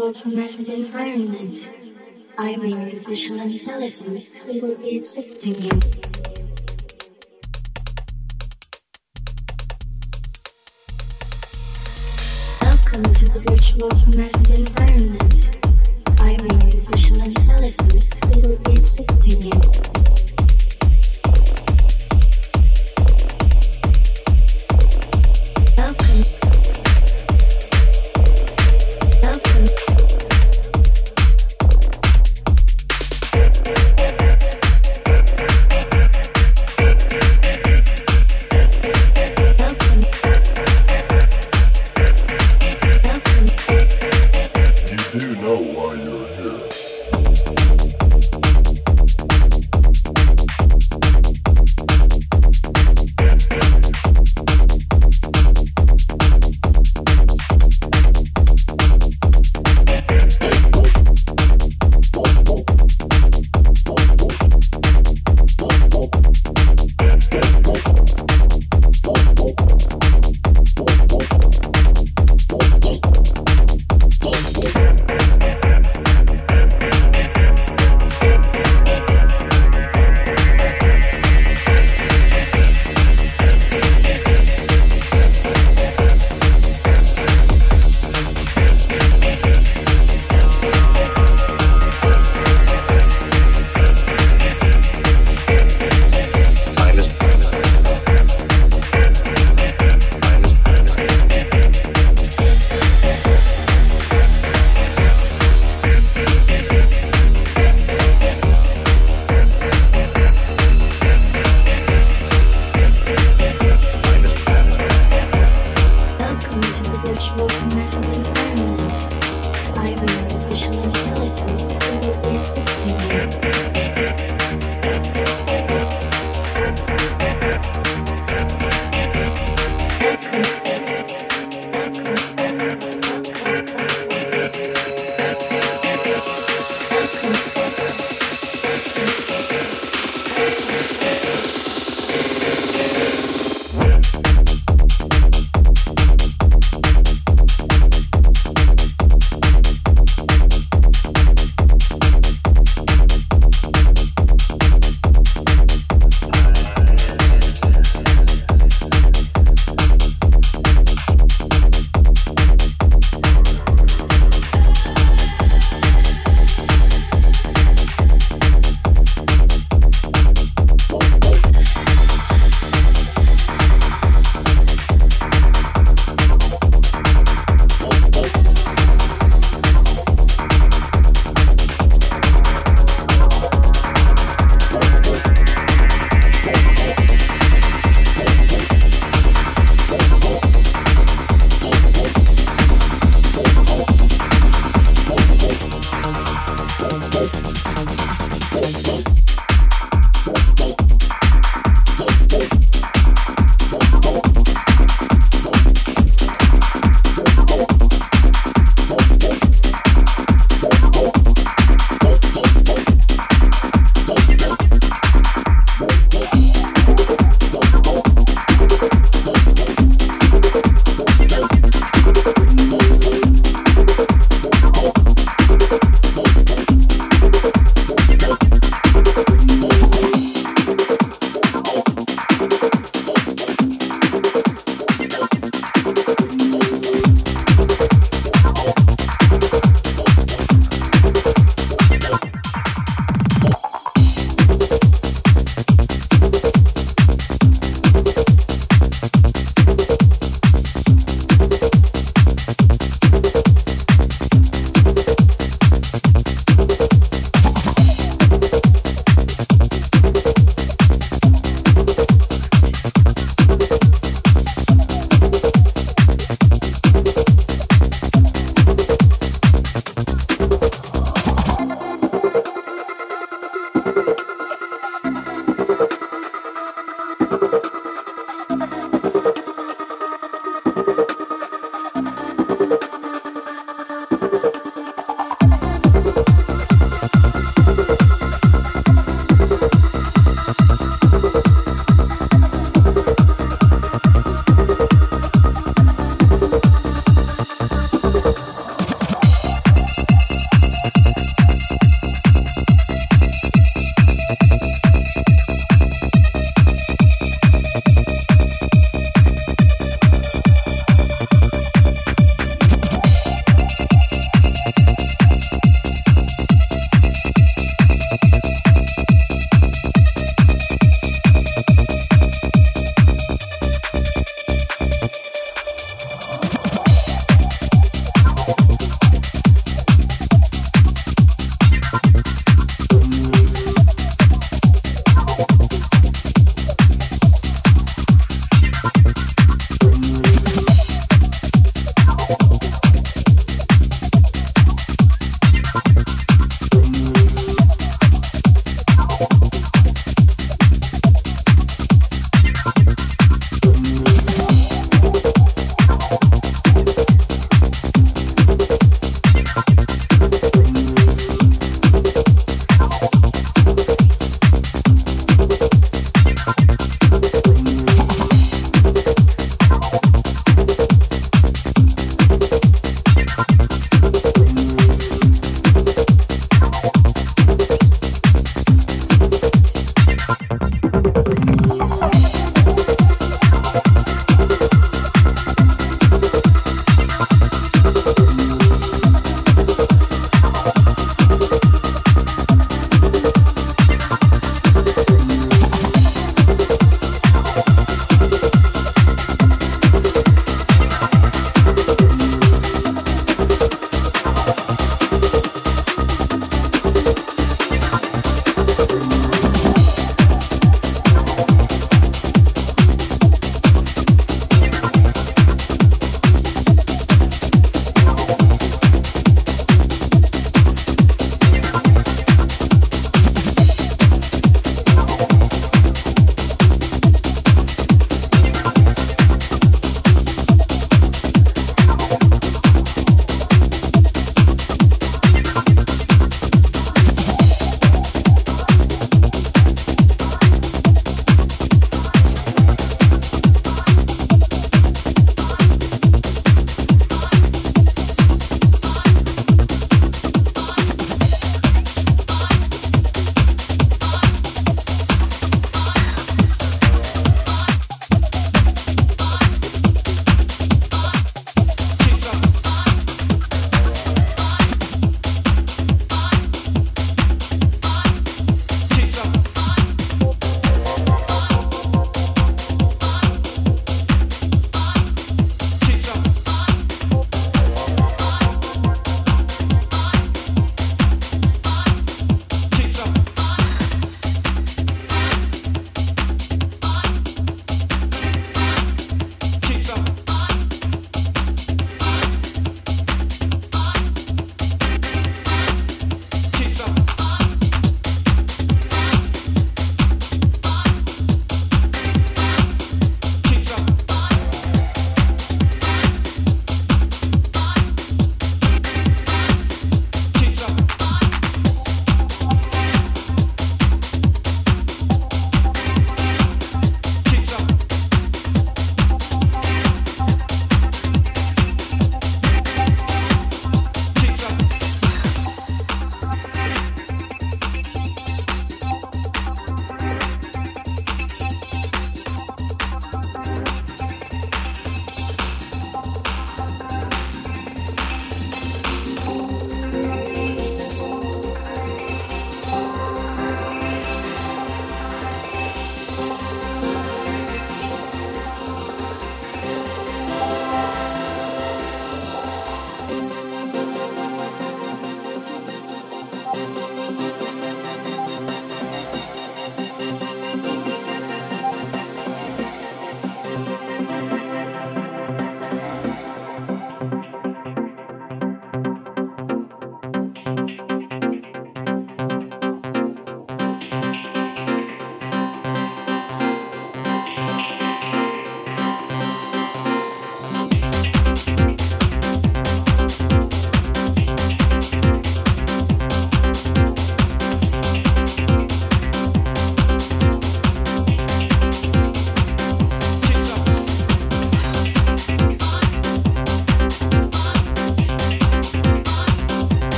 virtual command environment. I'm an artificial intelligence who will be assisting you. Welcome to the virtual command environment.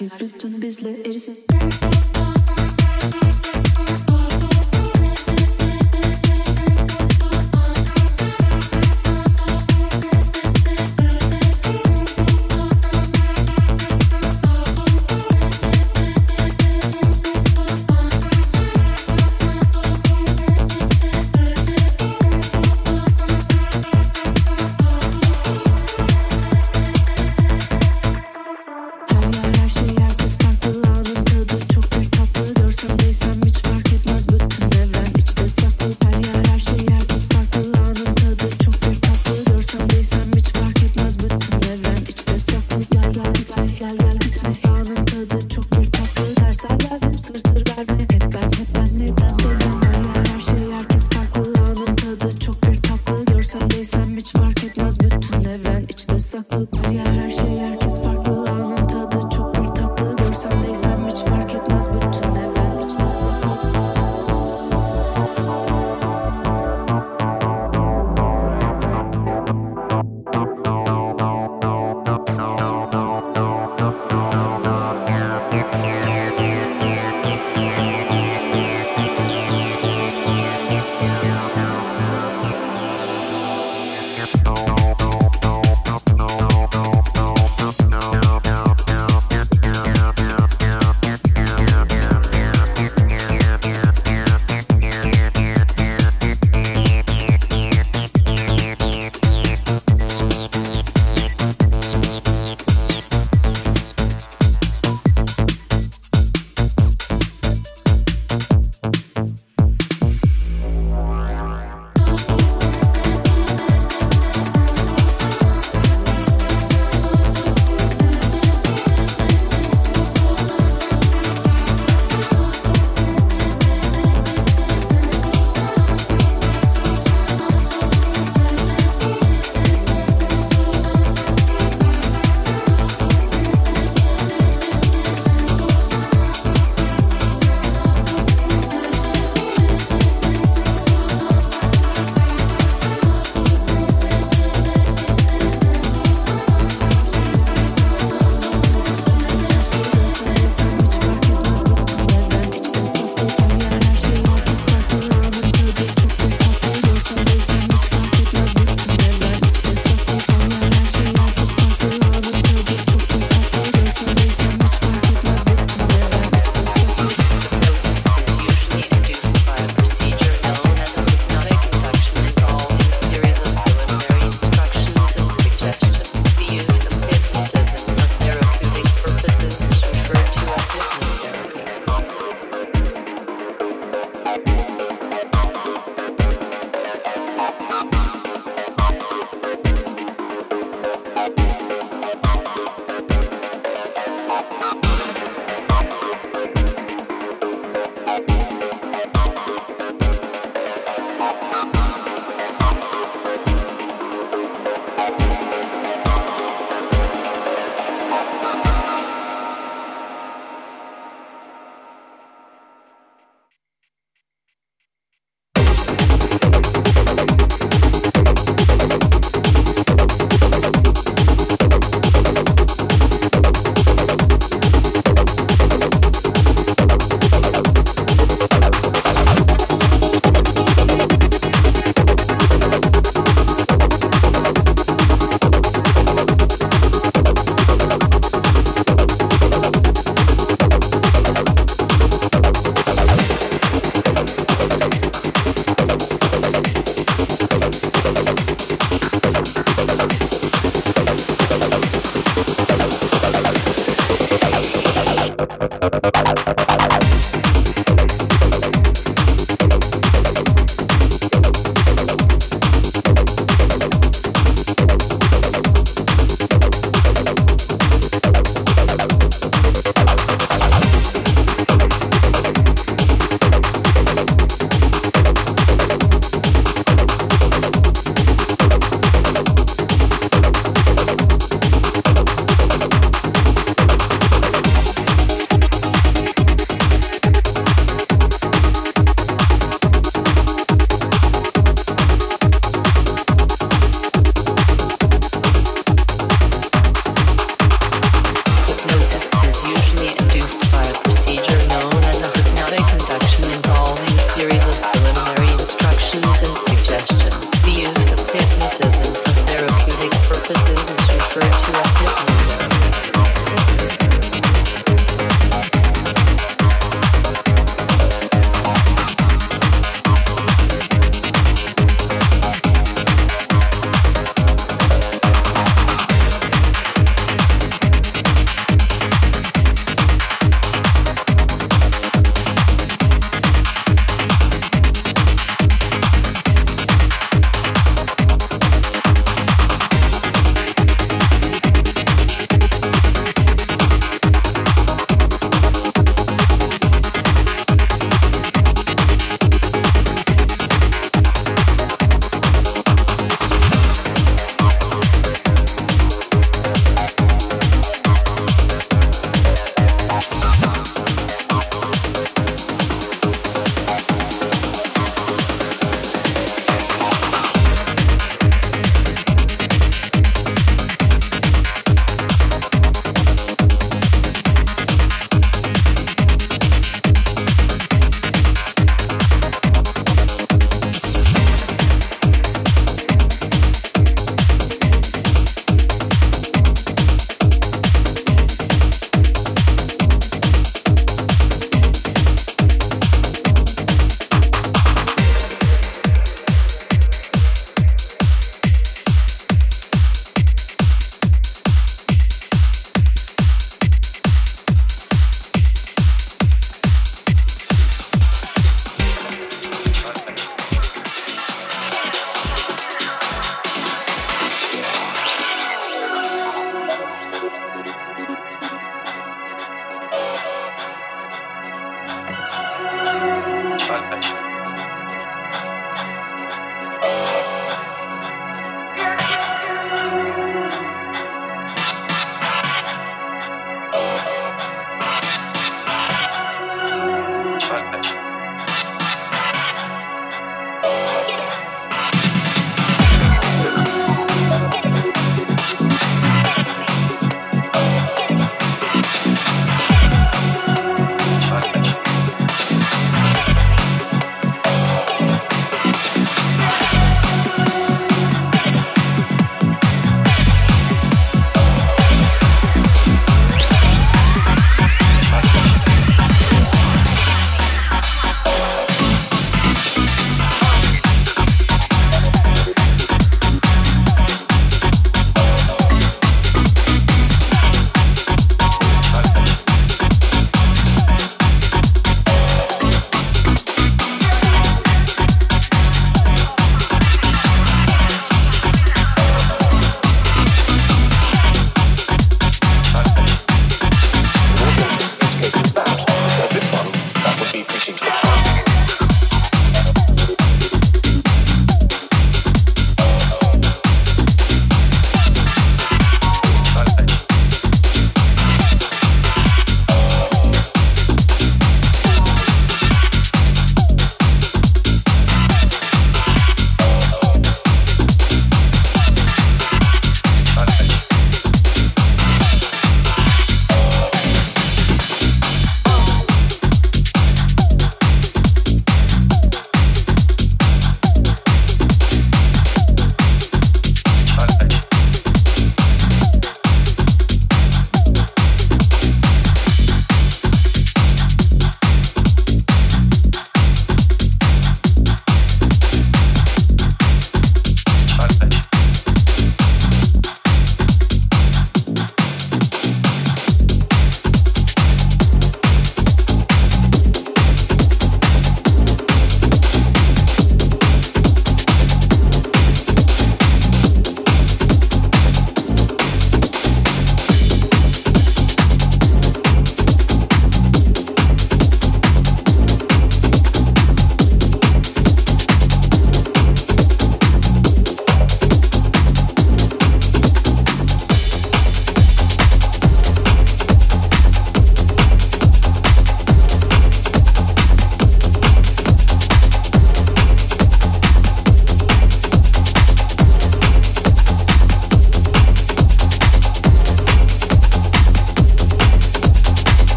Bensin her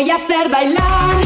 voy a hacer bailar.